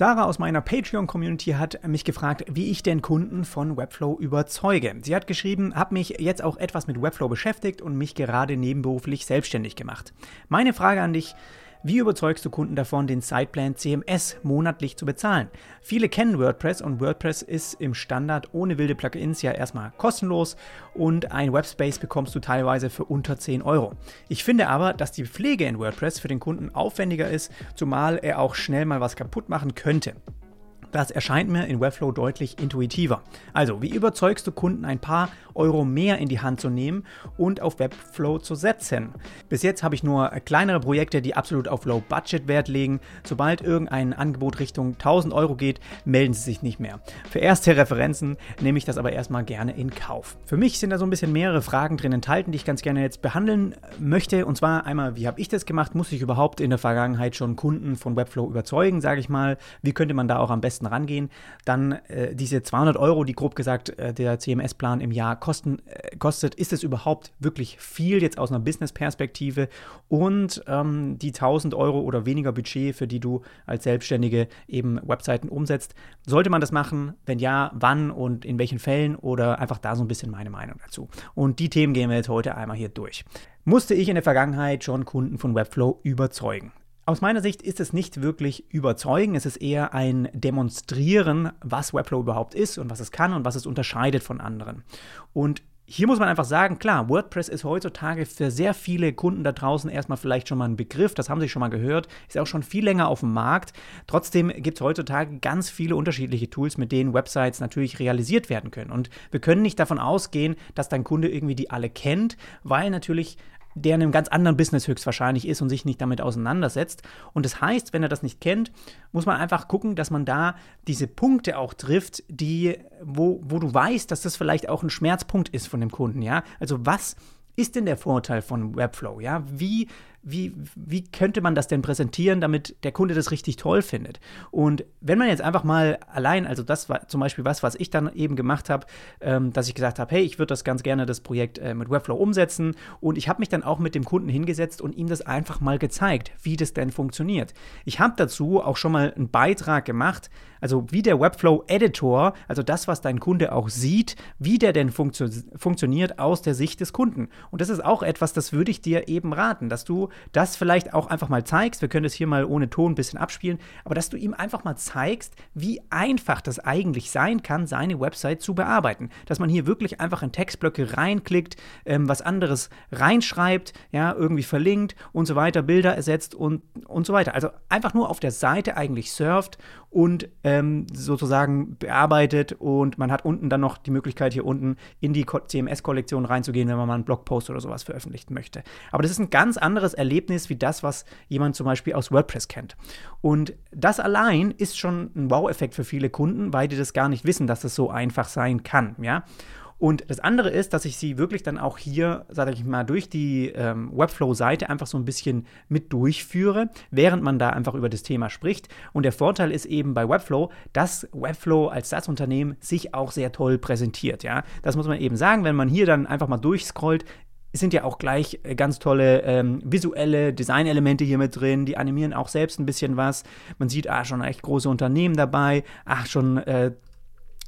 Sarah aus meiner Patreon-Community hat mich gefragt, wie ich den Kunden von Webflow überzeuge. Sie hat geschrieben, habe mich jetzt auch etwas mit Webflow beschäftigt und mich gerade nebenberuflich selbstständig gemacht. Meine Frage an dich, wie überzeugst du Kunden davon, den Siteplan CMS monatlich zu bezahlen? Viele kennen WordPress und WordPress ist im Standard ohne wilde Plugins ja erstmal kostenlos und ein Webspace bekommst du teilweise für unter 10 Euro. Ich finde aber, dass die Pflege in WordPress für den Kunden aufwendiger ist, zumal er auch schnell mal was kaputt machen könnte. Das erscheint mir in Webflow deutlich intuitiver. Also, wie überzeugst du Kunden, ein paar Euro mehr in die Hand zu nehmen und auf Webflow zu setzen? Bis jetzt habe ich nur kleinere Projekte, die absolut auf Low Budget Wert legen. Sobald irgendein Angebot Richtung 1000 Euro geht, melden sie sich nicht mehr. Für erste Referenzen nehme ich das aber erstmal gerne in Kauf. Für mich sind da so ein bisschen mehrere Fragen drin enthalten, die ich ganz gerne jetzt behandeln möchte. Und zwar einmal, wie habe ich das gemacht? Muss ich überhaupt in der Vergangenheit schon Kunden von Webflow überzeugen, sage ich mal? Wie könnte man da auch am besten besten rangehen. Dann äh, diese 200 Euro, die grob gesagt äh, der CMS-Plan im Jahr kosten, äh, kostet, ist es überhaupt wirklich viel jetzt aus einer Business-Perspektive? Und ähm, die 1000 Euro oder weniger Budget, für die du als Selbstständige eben Webseiten umsetzt, sollte man das machen? Wenn ja, wann und in welchen Fällen? Oder einfach da so ein bisschen meine Meinung dazu. Und die Themen gehen wir jetzt heute einmal hier durch. Musste ich in der Vergangenheit schon Kunden von Webflow überzeugen? Aus meiner Sicht ist es nicht wirklich überzeugen, es ist eher ein Demonstrieren, was Webflow überhaupt ist und was es kann und was es unterscheidet von anderen. Und hier muss man einfach sagen, klar, WordPress ist heutzutage für sehr viele Kunden da draußen erstmal vielleicht schon mal ein Begriff, das haben sie schon mal gehört, ist auch schon viel länger auf dem Markt. Trotzdem gibt es heutzutage ganz viele unterschiedliche Tools, mit denen Websites natürlich realisiert werden können. Und wir können nicht davon ausgehen, dass dein Kunde irgendwie die alle kennt, weil natürlich der in einem ganz anderen Business höchstwahrscheinlich ist und sich nicht damit auseinandersetzt. Und das heißt, wenn er das nicht kennt, muss man einfach gucken, dass man da diese Punkte auch trifft, die, wo, wo du weißt, dass das vielleicht auch ein Schmerzpunkt ist von dem Kunden, ja. Also was ist denn der Vorteil von Webflow? Ja, wie wie, wie könnte man das denn präsentieren, damit der Kunde das richtig toll findet? Und wenn man jetzt einfach mal allein, also das war zum Beispiel was, was ich dann eben gemacht habe, ähm, dass ich gesagt habe, hey, ich würde das ganz gerne, das Projekt äh, mit Webflow umsetzen. Und ich habe mich dann auch mit dem Kunden hingesetzt und ihm das einfach mal gezeigt, wie das denn funktioniert. Ich habe dazu auch schon mal einen Beitrag gemacht, also wie der Webflow Editor, also das, was dein Kunde auch sieht, wie der denn funktio funktioniert aus der Sicht des Kunden. Und das ist auch etwas, das würde ich dir eben raten, dass du das vielleicht auch einfach mal zeigst. Wir können das hier mal ohne Ton ein bisschen abspielen, aber dass du ihm einfach mal zeigst, wie einfach das eigentlich sein kann, seine Website zu bearbeiten. Dass man hier wirklich einfach in Textblöcke reinklickt, ähm, was anderes reinschreibt, ja, irgendwie verlinkt und so weiter, Bilder ersetzt und, und so weiter. Also einfach nur auf der Seite eigentlich surft und ähm, sozusagen bearbeitet und man hat unten dann noch die Möglichkeit, hier unten in die CMS-Kollektion reinzugehen, wenn man mal einen Blogpost oder sowas veröffentlichen möchte. Aber das ist ein ganz anderes Erlebnis wie das, was jemand zum Beispiel aus WordPress kennt. Und das allein ist schon ein Wow-Effekt für viele Kunden, weil die das gar nicht wissen, dass das so einfach sein kann. Ja? Und das andere ist, dass ich sie wirklich dann auch hier, sage ich mal, durch die ähm, Webflow-Seite einfach so ein bisschen mit durchführe, während man da einfach über das Thema spricht. Und der Vorteil ist eben bei Webflow, dass Webflow als das Unternehmen sich auch sehr toll präsentiert. Ja, das muss man eben sagen, wenn man hier dann einfach mal durchscrollt, sind ja auch gleich äh, ganz tolle ähm, visuelle Designelemente hier mit drin. Die animieren auch selbst ein bisschen was. Man sieht, ah, schon echt große Unternehmen dabei. Ach, schon äh,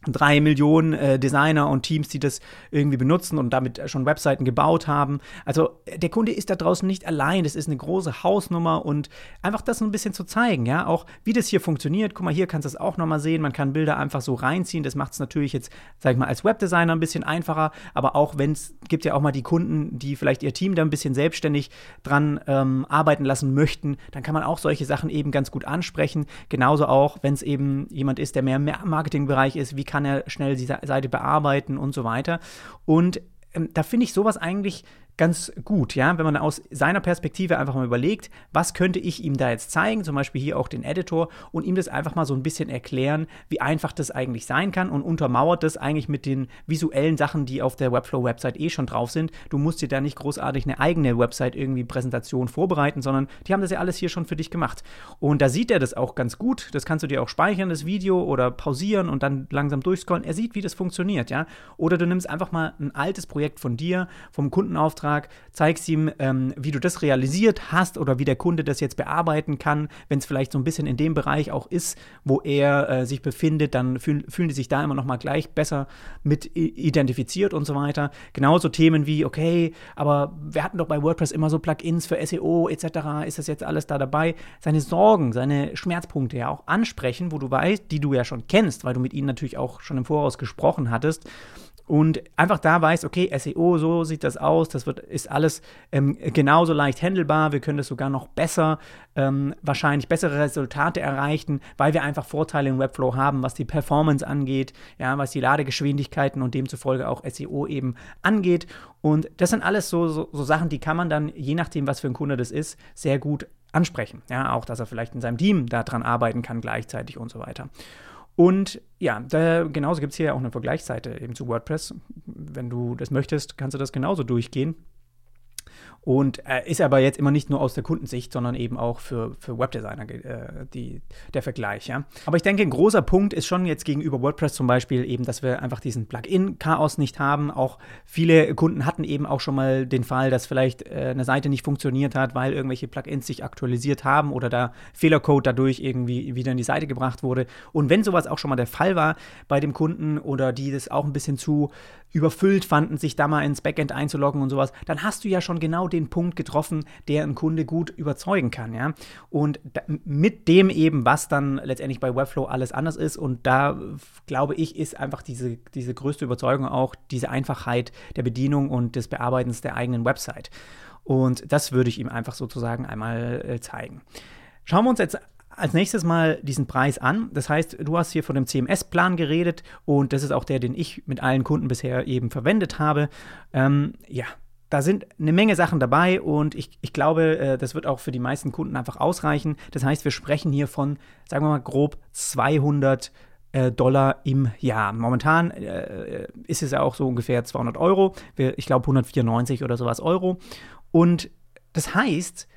drei Millionen äh, Designer und Teams, die das irgendwie benutzen und damit schon Webseiten gebaut haben. Also der Kunde ist da draußen nicht allein. Das ist eine große Hausnummer und einfach das ein bisschen zu zeigen, ja, auch wie das hier funktioniert. Guck mal, hier kannst du es auch nochmal sehen. Man kann Bilder einfach so reinziehen. Das macht es natürlich jetzt, sag ich mal, als Webdesigner ein bisschen einfacher. Aber auch wenn es gibt ja auch mal die Kunden, die vielleicht ihr Team da ein bisschen selbstständig dran ähm, arbeiten lassen möchten, dann kann man auch solche Sachen eben ganz gut ansprechen. Genauso auch, wenn es eben jemand ist, der mehr im Marketingbereich ist, wie kann er schnell die Seite bearbeiten und so weiter. Und ähm, da finde ich sowas eigentlich ganz gut, ja, wenn man aus seiner Perspektive einfach mal überlegt, was könnte ich ihm da jetzt zeigen, zum Beispiel hier auch den Editor und ihm das einfach mal so ein bisschen erklären, wie einfach das eigentlich sein kann und untermauert das eigentlich mit den visuellen Sachen, die auf der Webflow-Website eh schon drauf sind. Du musst dir da nicht großartig eine eigene Website irgendwie Präsentation vorbereiten, sondern die haben das ja alles hier schon für dich gemacht. Und da sieht er das auch ganz gut. Das kannst du dir auch speichern, das Video oder pausieren und dann langsam durchscrollen. Er sieht, wie das funktioniert, ja. Oder du nimmst einfach mal ein altes Projekt von dir, vom Kundenauftrag Auftrag, zeigst ihm, ähm, wie du das realisiert hast oder wie der Kunde das jetzt bearbeiten kann. Wenn es vielleicht so ein bisschen in dem Bereich auch ist, wo er äh, sich befindet, dann fühl, fühlen die sich da immer noch mal gleich besser mit identifiziert und so weiter. Genauso Themen wie, okay, aber wir hatten doch bei WordPress immer so Plugins für SEO etc. Ist das jetzt alles da dabei? Seine Sorgen, seine Schmerzpunkte ja auch ansprechen, wo du weißt, die du ja schon kennst, weil du mit ihnen natürlich auch schon im Voraus gesprochen hattest und einfach da weißt, okay, SEO, so sieht das aus, das wird, ist alles ähm, genauso leicht handelbar, wir können das sogar noch besser, ähm, wahrscheinlich bessere Resultate erreichen, weil wir einfach Vorteile im Webflow haben, was die Performance angeht, ja, was die Ladegeschwindigkeiten und demzufolge auch SEO eben angeht. Und das sind alles so, so, so Sachen, die kann man dann, je nachdem, was für ein Kunde das ist, sehr gut ansprechen. Ja, auch, dass er vielleicht in seinem Team daran arbeiten kann gleichzeitig und so weiter. Und ja, da, genauso gibt es hier auch eine Vergleichsseite eben zu WordPress. Wenn du das möchtest, kannst du das genauso durchgehen. Und äh, ist aber jetzt immer nicht nur aus der Kundensicht, sondern eben auch für, für Webdesigner äh, die, der Vergleich. Ja? Aber ich denke, ein großer Punkt ist schon jetzt gegenüber WordPress zum Beispiel eben, dass wir einfach diesen Plugin-Chaos nicht haben. Auch viele Kunden hatten eben auch schon mal den Fall, dass vielleicht äh, eine Seite nicht funktioniert hat, weil irgendwelche Plugins sich aktualisiert haben oder da Fehlercode dadurch irgendwie wieder in die Seite gebracht wurde. Und wenn sowas auch schon mal der Fall war bei dem Kunden oder die das auch ein bisschen zu überfüllt fanden, sich da mal ins Backend einzuloggen und sowas, dann hast du ja schon genau den Punkt getroffen, der einen Kunde gut überzeugen kann, ja. Und da, mit dem eben, was dann letztendlich bei Webflow alles anders ist. Und da glaube ich, ist einfach diese, diese größte Überzeugung auch diese Einfachheit der Bedienung und des Bearbeitens der eigenen Website. Und das würde ich ihm einfach sozusagen einmal äh, zeigen. Schauen wir uns jetzt als nächstes mal diesen Preis an. Das heißt, du hast hier von dem CMS-Plan geredet und das ist auch der, den ich mit allen Kunden bisher eben verwendet habe. Ähm, ja, da sind eine Menge Sachen dabei und ich, ich glaube, äh, das wird auch für die meisten Kunden einfach ausreichen. Das heißt, wir sprechen hier von, sagen wir mal, grob 200 äh, Dollar im Jahr. Momentan äh, ist es ja auch so ungefähr 200 Euro. Ich glaube 194 oder sowas Euro. Und das heißt,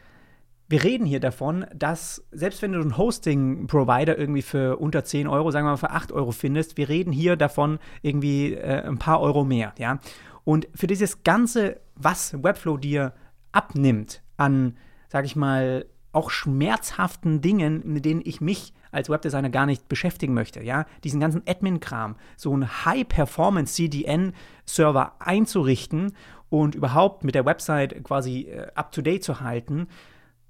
wir reden hier davon, dass selbst wenn du einen Hosting-Provider irgendwie für unter 10 Euro, sagen wir mal für 8 Euro findest, wir reden hier davon irgendwie äh, ein paar Euro mehr, ja. Und für dieses Ganze, was Webflow dir abnimmt an, sag ich mal, auch schmerzhaften Dingen, mit denen ich mich als Webdesigner gar nicht beschäftigen möchte, ja, diesen ganzen Admin-Kram, so einen High-Performance-CDN-Server einzurichten und überhaupt mit der Website quasi äh, up-to-date zu halten,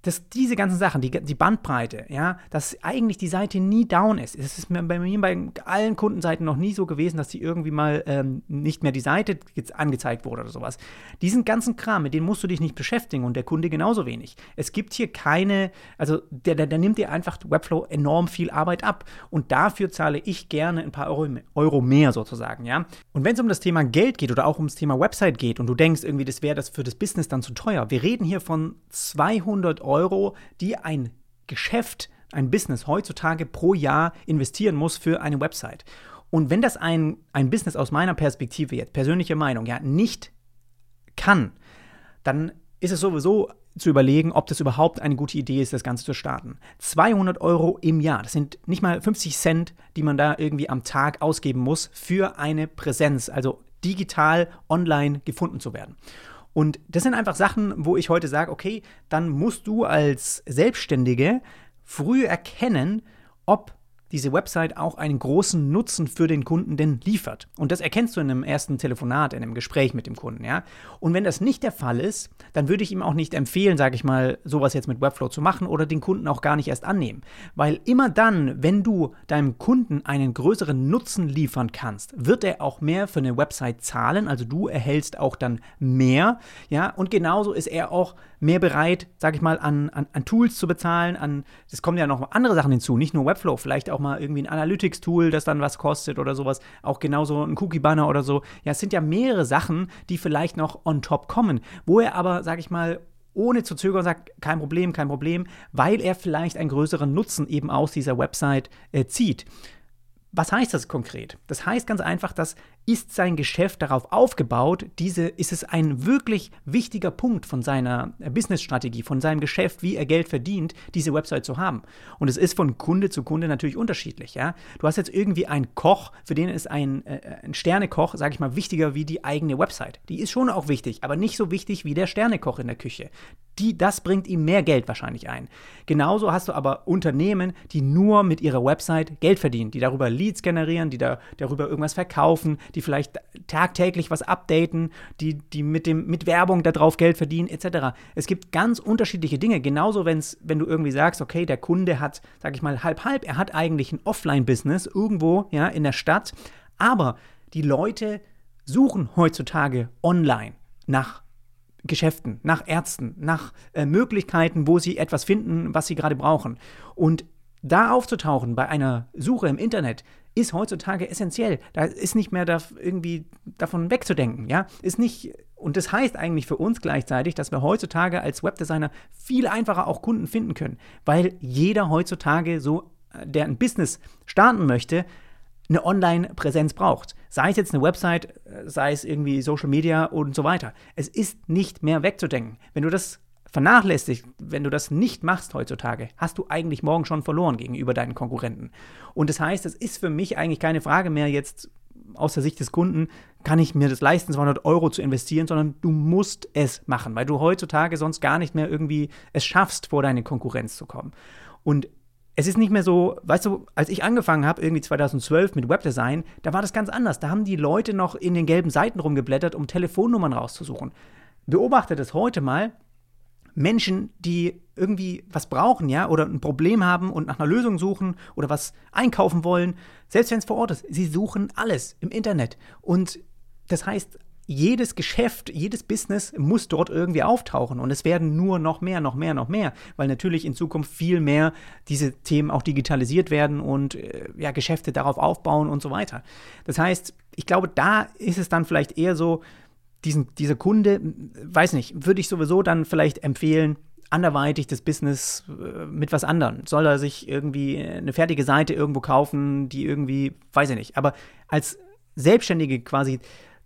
dass diese ganzen Sachen, die, die Bandbreite, ja, dass eigentlich die Seite nie down ist. Es ist bei mir bei allen Kundenseiten noch nie so gewesen, dass die irgendwie mal ähm, nicht mehr die Seite angezeigt wurde oder sowas. Diesen ganzen Kram, mit dem musst du dich nicht beschäftigen und der Kunde genauso wenig. Es gibt hier keine, also der, der, der nimmt dir einfach Webflow enorm viel Arbeit ab und dafür zahle ich gerne ein paar Euro, Euro mehr sozusagen, ja. Und wenn es um das Thema Geld geht oder auch ums Thema Website geht und du denkst irgendwie, das wäre das für das Business dann zu teuer, wir reden hier von 200 Euro Euro, die ein Geschäft, ein Business heutzutage pro Jahr investieren muss für eine Website. Und wenn das ein, ein Business aus meiner Perspektive jetzt, persönliche Meinung, ja, nicht kann, dann ist es sowieso zu überlegen, ob das überhaupt eine gute Idee ist, das Ganze zu starten. 200 Euro im Jahr, das sind nicht mal 50 Cent, die man da irgendwie am Tag ausgeben muss für eine Präsenz, also digital online gefunden zu werden. Und das sind einfach Sachen, wo ich heute sage, okay, dann musst du als Selbstständige früh erkennen, ob diese Website auch einen großen Nutzen für den Kunden denn liefert. Und das erkennst du in einem ersten Telefonat, in einem Gespräch mit dem Kunden, ja. Und wenn das nicht der Fall ist, dann würde ich ihm auch nicht empfehlen, sage ich mal, sowas jetzt mit Webflow zu machen oder den Kunden auch gar nicht erst annehmen. Weil immer dann, wenn du deinem Kunden einen größeren Nutzen liefern kannst, wird er auch mehr für eine Website zahlen, also du erhältst auch dann mehr, ja. Und genauso ist er auch mehr bereit, sage ich mal, an, an, an Tools zu bezahlen, an, es kommen ja noch andere Sachen hinzu, nicht nur Webflow, vielleicht auch mal irgendwie ein Analytics-Tool, das dann was kostet oder sowas, auch genauso ein Cookie-Banner oder so. Ja, es sind ja mehrere Sachen, die vielleicht noch on top kommen, wo er aber, sage ich mal, ohne zu zögern sagt, kein Problem, kein Problem, weil er vielleicht einen größeren Nutzen eben aus dieser Website äh, zieht. Was heißt das konkret? Das heißt ganz einfach, dass ist sein Geschäft darauf aufgebaut? Diese, ist es ein wirklich wichtiger Punkt von seiner Businessstrategie, von seinem Geschäft, wie er Geld verdient, diese Website zu haben? Und es ist von Kunde zu Kunde natürlich unterschiedlich. Ja? Du hast jetzt irgendwie einen Koch, für den ist ein, äh, ein Sternekoch, sage ich mal, wichtiger wie die eigene Website. Die ist schon auch wichtig, aber nicht so wichtig wie der Sternekoch in der Küche. Die, das bringt ihm mehr Geld wahrscheinlich ein. Genauso hast du aber Unternehmen, die nur mit ihrer Website Geld verdienen, die darüber Leads generieren, die da, darüber irgendwas verkaufen, die vielleicht tagtäglich was updaten, die, die mit, dem, mit Werbung darauf Geld verdienen, etc. Es gibt ganz unterschiedliche Dinge. Genauso, wenn's, wenn du irgendwie sagst, okay, der Kunde hat, sag ich mal, halb-halb, er hat eigentlich ein Offline-Business irgendwo ja, in der Stadt, aber die Leute suchen heutzutage online nach Geschäften, nach Ärzten, nach äh, Möglichkeiten, wo sie etwas finden, was sie gerade brauchen. Und da aufzutauchen bei einer Suche im Internet ist heutzutage essentiell. Da ist nicht mehr da irgendwie davon wegzudenken, ja? Ist nicht und das heißt eigentlich für uns gleichzeitig, dass wir heutzutage als Webdesigner viel einfacher auch Kunden finden können, weil jeder heutzutage so äh, der ein Business starten möchte, eine Online-Präsenz braucht. Sei es jetzt eine Website, äh, sei es irgendwie Social Media und so weiter. Es ist nicht mehr wegzudenken. Wenn du das vernachlässigst, wenn du das nicht machst heutzutage, hast du eigentlich morgen schon verloren gegenüber deinen Konkurrenten. Und das heißt, es ist für mich eigentlich keine Frage mehr jetzt aus der Sicht des Kunden, kann ich mir das leisten, 200 Euro zu investieren, sondern du musst es machen, weil du heutzutage sonst gar nicht mehr irgendwie es schaffst, vor deine Konkurrenz zu kommen. Und es ist nicht mehr so, weißt du, als ich angefangen habe, irgendwie 2012 mit Webdesign, da war das ganz anders. Da haben die Leute noch in den gelben Seiten rumgeblättert, um Telefonnummern rauszusuchen. Beobachte das heute mal. Menschen, die irgendwie was brauchen, ja, oder ein Problem haben und nach einer Lösung suchen oder was einkaufen wollen, selbst wenn es vor Ort ist, sie suchen alles im Internet. Und das heißt, jedes Geschäft, jedes Business muss dort irgendwie auftauchen und es werden nur noch mehr, noch mehr, noch mehr, weil natürlich in Zukunft viel mehr diese Themen auch digitalisiert werden und äh, ja, Geschäfte darauf aufbauen und so weiter. Das heißt, ich glaube, da ist es dann vielleicht eher so, diesen, dieser Kunde, weiß nicht, würde ich sowieso dann vielleicht empfehlen, anderweitig das Business äh, mit was anderem. Soll er sich irgendwie eine fertige Seite irgendwo kaufen, die irgendwie, weiß ich nicht, aber als Selbstständige quasi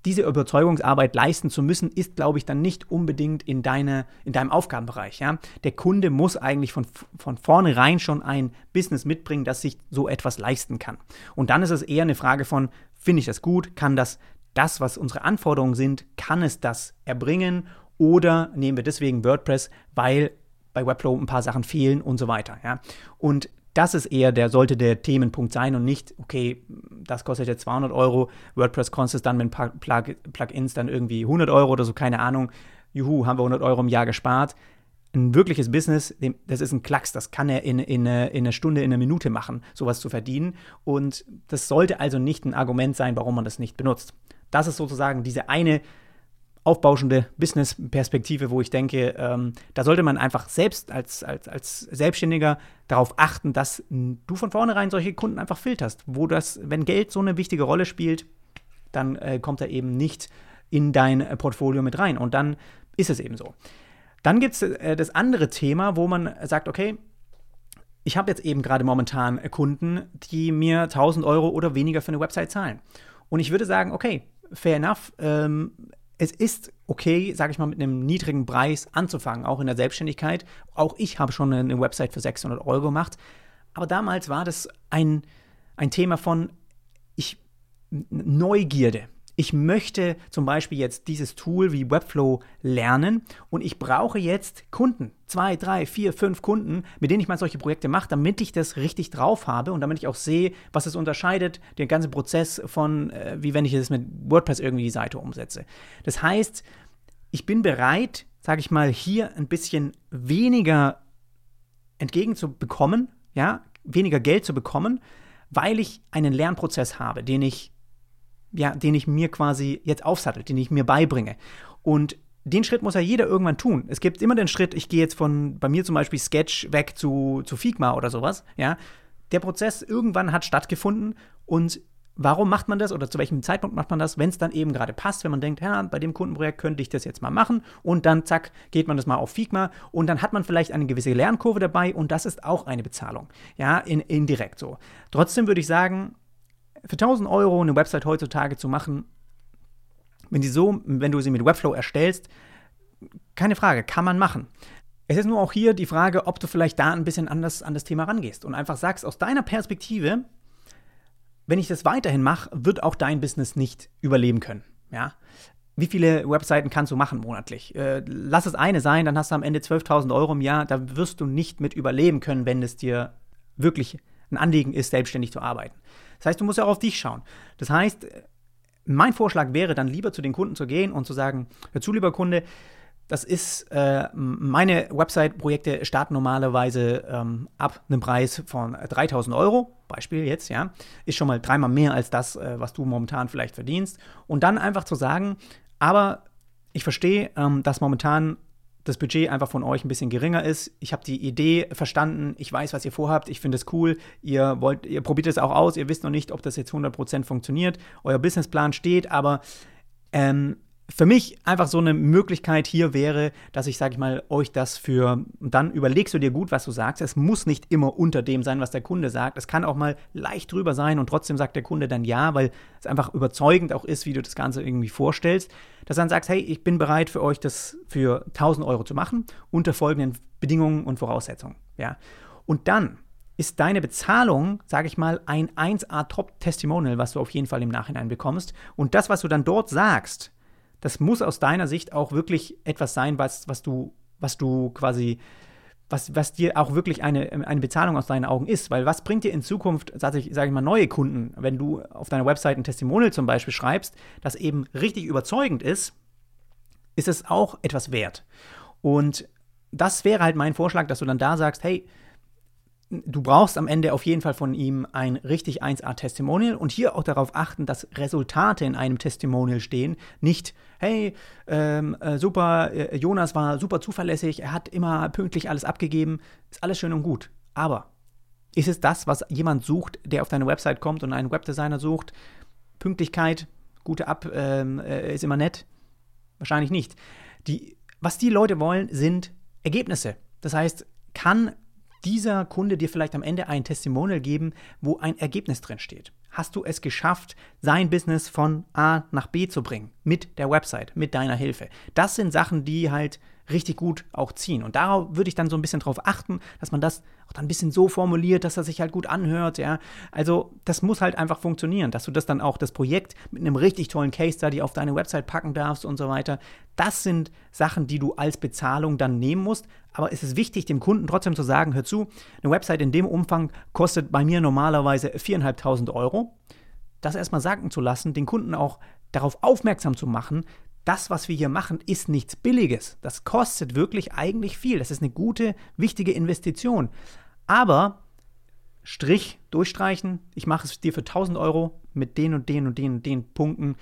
diese Überzeugungsarbeit leisten zu müssen, ist, glaube ich, dann nicht unbedingt in, deine, in deinem Aufgabenbereich. Ja? Der Kunde muss eigentlich von, von vornherein schon ein Business mitbringen, das sich so etwas leisten kann. Und dann ist es eher eine Frage von, finde ich das gut, kann das das, was unsere Anforderungen sind, kann es das erbringen oder nehmen wir deswegen WordPress, weil bei Webflow ein paar Sachen fehlen und so weiter. Ja? Und das ist eher der, sollte der Themenpunkt sein und nicht, okay, das kostet jetzt 200 Euro, WordPress kostet dann mit Plugins dann irgendwie 100 Euro oder so, keine Ahnung. Juhu, haben wir 100 Euro im Jahr gespart. Ein wirkliches Business, das ist ein Klacks, das kann er in, in, in einer Stunde, in einer Minute machen, sowas zu verdienen. Und das sollte also nicht ein Argument sein, warum man das nicht benutzt. Das ist sozusagen diese eine aufbauschende Business-Perspektive, wo ich denke, ähm, da sollte man einfach selbst als, als, als Selbstständiger darauf achten, dass du von vornherein solche Kunden einfach filterst, wo das, wenn Geld so eine wichtige Rolle spielt, dann äh, kommt er eben nicht in dein äh, Portfolio mit rein. Und dann ist es eben so. Dann gibt es äh, das andere Thema, wo man sagt, okay, ich habe jetzt eben gerade momentan Kunden, die mir 1000 Euro oder weniger für eine Website zahlen. Und ich würde sagen, okay, fair enough. Ähm, es ist okay, sage ich mal, mit einem niedrigen Preis anzufangen, auch in der Selbstständigkeit. Auch ich habe schon eine Website für 600 Euro gemacht. Aber damals war das ein, ein Thema von ich, Neugierde ich möchte zum Beispiel jetzt dieses Tool wie Webflow lernen und ich brauche jetzt Kunden, zwei, drei, vier, fünf Kunden, mit denen ich mal solche Projekte mache, damit ich das richtig drauf habe und damit ich auch sehe, was es unterscheidet, den ganzen Prozess von, äh, wie wenn ich es mit WordPress irgendwie die Seite umsetze. Das heißt, ich bin bereit, sage ich mal, hier ein bisschen weniger entgegenzubekommen, ja, weniger Geld zu bekommen, weil ich einen Lernprozess habe, den ich ja, den ich mir quasi jetzt aufsattelt, den ich mir beibringe. Und den Schritt muss ja jeder irgendwann tun. Es gibt immer den Schritt, ich gehe jetzt von bei mir zum Beispiel Sketch weg zu, zu Figma oder sowas, ja. Der Prozess irgendwann hat stattgefunden und warum macht man das oder zu welchem Zeitpunkt macht man das, wenn es dann eben gerade passt, wenn man denkt, ja, bei dem Kundenprojekt könnte ich das jetzt mal machen und dann zack, geht man das mal auf Figma und dann hat man vielleicht eine gewisse Lernkurve dabei und das ist auch eine Bezahlung, ja, in, indirekt so. Trotzdem würde ich sagen, Für 1000 Euro eine Website heutzutage zu machen, wenn, die so, wenn du sie mit Webflow erstellst, keine Frage, kann man machen. Es ist nur auch hier die Frage, ob du vielleicht da ein bisschen anders an das Thema rangehst und einfach sagst, aus deiner Perspektive, wenn ich das weiterhin mache, wird auch dein Business nicht überleben können. Ja? Wie viele Webseiten kannst du machen monatlich? Äh, lass es eine sein, dann hast du am Ende 12.000 Euro im Jahr. Da wirst du nicht mit überleben können, wenn es dir wirklich ein Anliegen ist, selbstständig zu arbeiten. Das heißt, du musst ja auch auf dich schauen. Das heißt, mein Vorschlag wäre dann lieber zu den Kunden zu gehen und zu sagen, hör zu, lieber Kunde, das ist, äh, meine Website-Projekte starten normalerweise ähm, ab einem Preis von 3000 Euro, Beispiel jetzt, ja, ist schon mal dreimal mehr als das, äh, was du momentan vielleicht verdienst. Und dann einfach zu sagen, aber ich verstehe, ähm, dass momentan das Budget einfach von euch ein bisschen geringer ist. Ich habe die Idee verstanden, ich weiß, was ihr vorhabt, ich finde es cool, ihr wollt, ihr probiert es auch aus, ihr wisst noch nicht, ob das jetzt 100% funktioniert, euer Businessplan steht, aber ähm, für mich einfach so eine Möglichkeit hier wäre, dass ich, sage ich mal, euch das für, dann überlegst du dir gut, was du sagst. Es muss nicht immer unter dem sein, was der Kunde sagt. Es kann auch mal leicht drüber sein und trotzdem sagt der Kunde dann ja, weil es einfach überzeugend auch ist, wie du das Ganze irgendwie vorstellst. Dass du dann sagst, hey, ich bin bereit für euch, das für 1000 Euro zu machen, unter folgenden Bedingungen und Voraussetzungen. Ja. Und dann ist deine Bezahlung, sage ich mal, ein 1A-Top-Testimonial, was du auf jeden Fall im Nachhinein bekommst. Und das, was du dann dort sagst, das muss aus deiner Sicht auch wirklich etwas sein, was, was du, was du quasi, was, was dir auch wirklich eine, eine Bezahlung aus deinen Augen ist. Weil was bringt dir in Zukunft, sage ich, sag ich mal, neue Kunden, wenn du auf deiner Website ein Testimonial zum Beispiel schreibst, das eben richtig überzeugend ist, ist es auch etwas wert. Und das wäre halt mein Vorschlag, dass du dann da sagst, hey, du brauchst am Ende auf jeden Fall von ihm ein richtig 1A-Testimonial und hier auch darauf achten, dass Resultate in einem Testimonial stehen. Nicht, hey, ähm, äh, super, äh, Jonas war super zuverlässig, er hat immer pünktlich alles abgegeben, ist alles schön und gut. Aber ist es das, was jemand sucht, der auf deine Website kommt und einen Webdesigner sucht? Pünktlichkeit, gute Ab ähm, äh, ist immer nett? Wahrscheinlich nicht. Die, was die Leute wollen, sind Ergebnisse. Das heißt, kann dieser Kunde dir vielleicht am Ende ein Testimonial geben, wo ein Ergebnis drin steht. Hast du es geschafft, sein Business von A nach B zu bringen mit der Website, mit deiner Hilfe? Das sind Sachen, die halt richtig gut auch ziehen. Und darauf würde ich dann so ein bisschen drauf achten, dass man das auch dann ein bisschen so formuliert, dass er sich halt gut anhört, ja. Also, das muss halt einfach funktionieren, dass du das dann auch, das Projekt mit einem richtig tollen Case Study auf deine Website packen darfst und so weiter. Das sind Sachen, die du als Bezahlung dann nehmen musst. Aber es ist wichtig, dem Kunden trotzdem zu sagen, hör zu, eine Website in dem Umfang kostet bei mir normalerweise 4.500 Euro. Das erstmal sagen zu lassen, den Kunden auch darauf aufmerksam zu machen, das, was wir hier machen, ist nichts Billiges. Das kostet wirklich eigentlich viel. Das ist eine gute, wichtige Investition. Aber Strich durchstreichen, ich mache es dir für 1000 Euro mit den und den und den und den Punkten,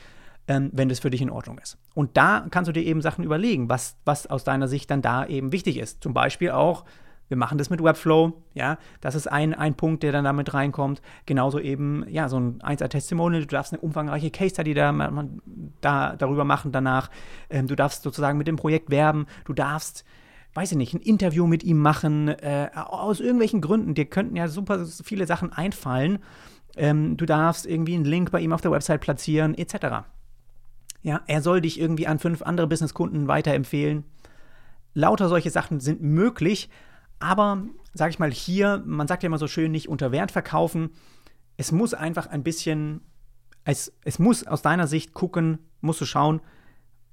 ähm, wenn das für dich in Ordnung ist. Und da kannst du dir eben Sachen überlegen, was, was aus deiner Sicht dann da eben wichtig ist. Zum Beispiel auch, wir machen das mit Webflow, ja, das ist ein, ein Punkt, der dann damit reinkommt. Genauso eben, ja, so ein 1A-Testimonial, du darfst eine umfangreiche Case-Study da, da, darüber machen danach. Ähm, du darfst sozusagen mit dem Projekt werben, du darfst weiß ich nicht, ein Interview mit ihm machen, äh, aus irgendwelchen Gründen. Dir könnten ja super viele Sachen einfallen. Ähm, du darfst irgendwie einen Link bei ihm auf der Website platzieren, etc. Ja, er soll dich irgendwie an fünf andere Businesskunden weiterempfehlen. Lauter solche Sachen sind möglich, aber, sag ich mal, hier, man sagt ja immer so schön, nicht unter Wert verkaufen. Es muss einfach ein bisschen, es, es muss aus deiner Sicht gucken, musst du schauen,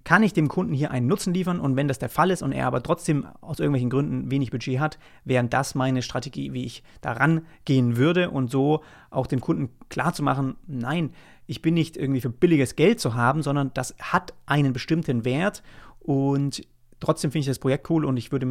kann ich dem Kunden hier einen Nutzen liefern und wenn das der Fall ist und er aber trotzdem aus irgendwelchen Gründen wenig Budget hat, wäre das meine Strategie, wie ich daran gehen würde und so auch dem Kunden klarzumachen, nein, ich bin nicht irgendwie für billiges Geld zu haben, sondern das hat einen bestimmten Wert und Trotzdem finde ich das Projekt cool und ich würde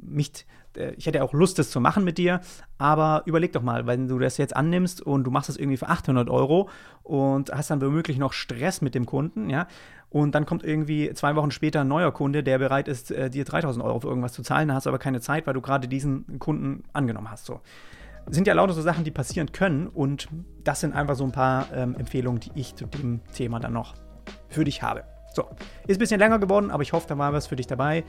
mich, äh, ich hätte auch Lust, das zu machen mit dir. Aber überleg doch mal, wenn du das jetzt annimmst und du machst das irgendwie für 800 Euro und hast dann womöglich noch Stress mit dem Kunden, ja. Und dann kommt irgendwie zwei Wochen später ein neuer Kunde, der bereit ist, äh, dir 3000 Euro für irgendwas zu zahlen. Hast aber keine Zeit, weil du gerade diesen Kunden angenommen hast. So. Sind ja lauter so Sachen, die passieren können. Und das sind einfach so ein paar ähm, Empfehlungen, die ich zu dem Thema dann noch für dich habe. So, ist ein bisschen länger geworden, aber ich hoffe, da war was für dich dabei.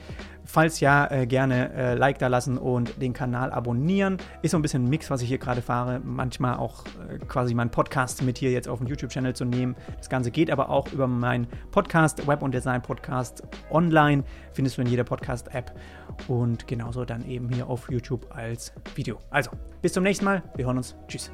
Falls ja, äh, gerne äh, Like da lassen und den Kanal abonnieren. Ist so ein bisschen ein Mix, was ich hier gerade fahre. Manchmal auch äh, quasi meinen Podcast mit hier jetzt auf den YouTube-Channel zu nehmen. Das Ganze geht aber auch über meinen Podcast, Web- und Design-Podcast online. Findest du in jeder Podcast-App und genauso dann eben hier auf YouTube als Video. Also, bis zum nächsten Mal. Wir hören uns. Tschüss.